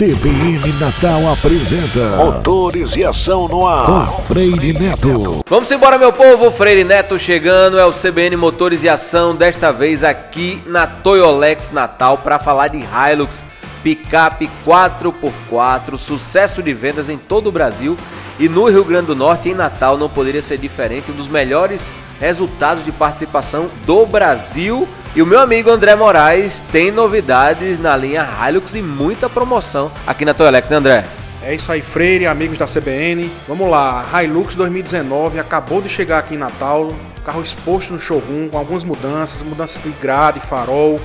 CBN Natal apresenta Motores e Ação no Ar com Freire Neto. Vamos embora, meu povo. Freire Neto chegando. É o CBN Motores e Ação. Desta vez aqui na Toyolex Natal para falar de Hilux picape 4x4, sucesso de vendas em todo o Brasil e no Rio Grande do Norte, em Natal, não poderia ser diferente, um dos melhores resultados de participação do Brasil. E o meu amigo André Moraes tem novidades na linha Hilux e muita promoção aqui na Toyalex, né André? É isso aí, Freire, amigos da CBN. Vamos lá, Hilux 2019 acabou de chegar aqui em Natal, carro exposto no showroom com algumas mudanças, mudanças de grade, farol,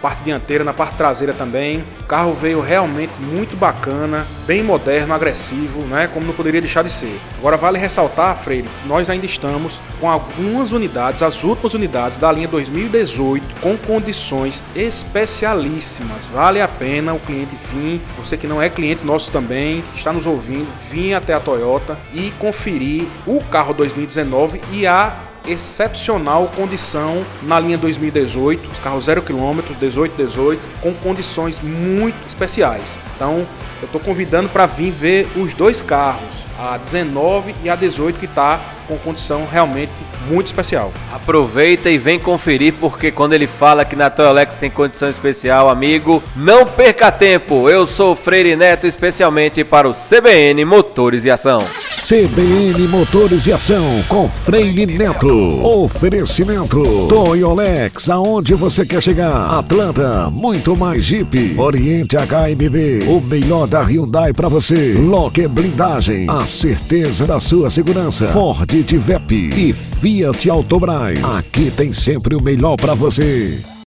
parte dianteira, na parte traseira também. O carro veio realmente muito bacana, bem moderno, agressivo, né? Como não poderia deixar de ser. Agora vale ressaltar, Freire, nós ainda estamos com algumas unidades, as últimas unidades da linha 2018, com condições especialíssimas. Vale a pena o cliente vir, você que não é cliente nosso também, está nos ouvindo, vir até a Toyota e conferir o carro 2019 e a excepcional condição na linha 2018, os carros 0 km, 18, 18, com condições muito especiais. Então, eu estou convidando para vir ver os dois carros, a 19 e a 18, que está com condição realmente muito especial. Aproveita e vem conferir, porque quando ele fala que na Toyolex tem condição especial, amigo, não perca tempo. Eu sou Freire Neto, especialmente para o CBN Motores e Ação. CBN Motores e Ação com Freire Neto. Oferecimento Toyolex, aonde você quer chegar? Atlanta, muito mais Jeep. Oriente HMB, o melhor da Hyundai para você. Locker Blindagem, a certeza da sua segurança. Ford Tivep e Fiat Autobras. Aqui tem sempre o melhor para você.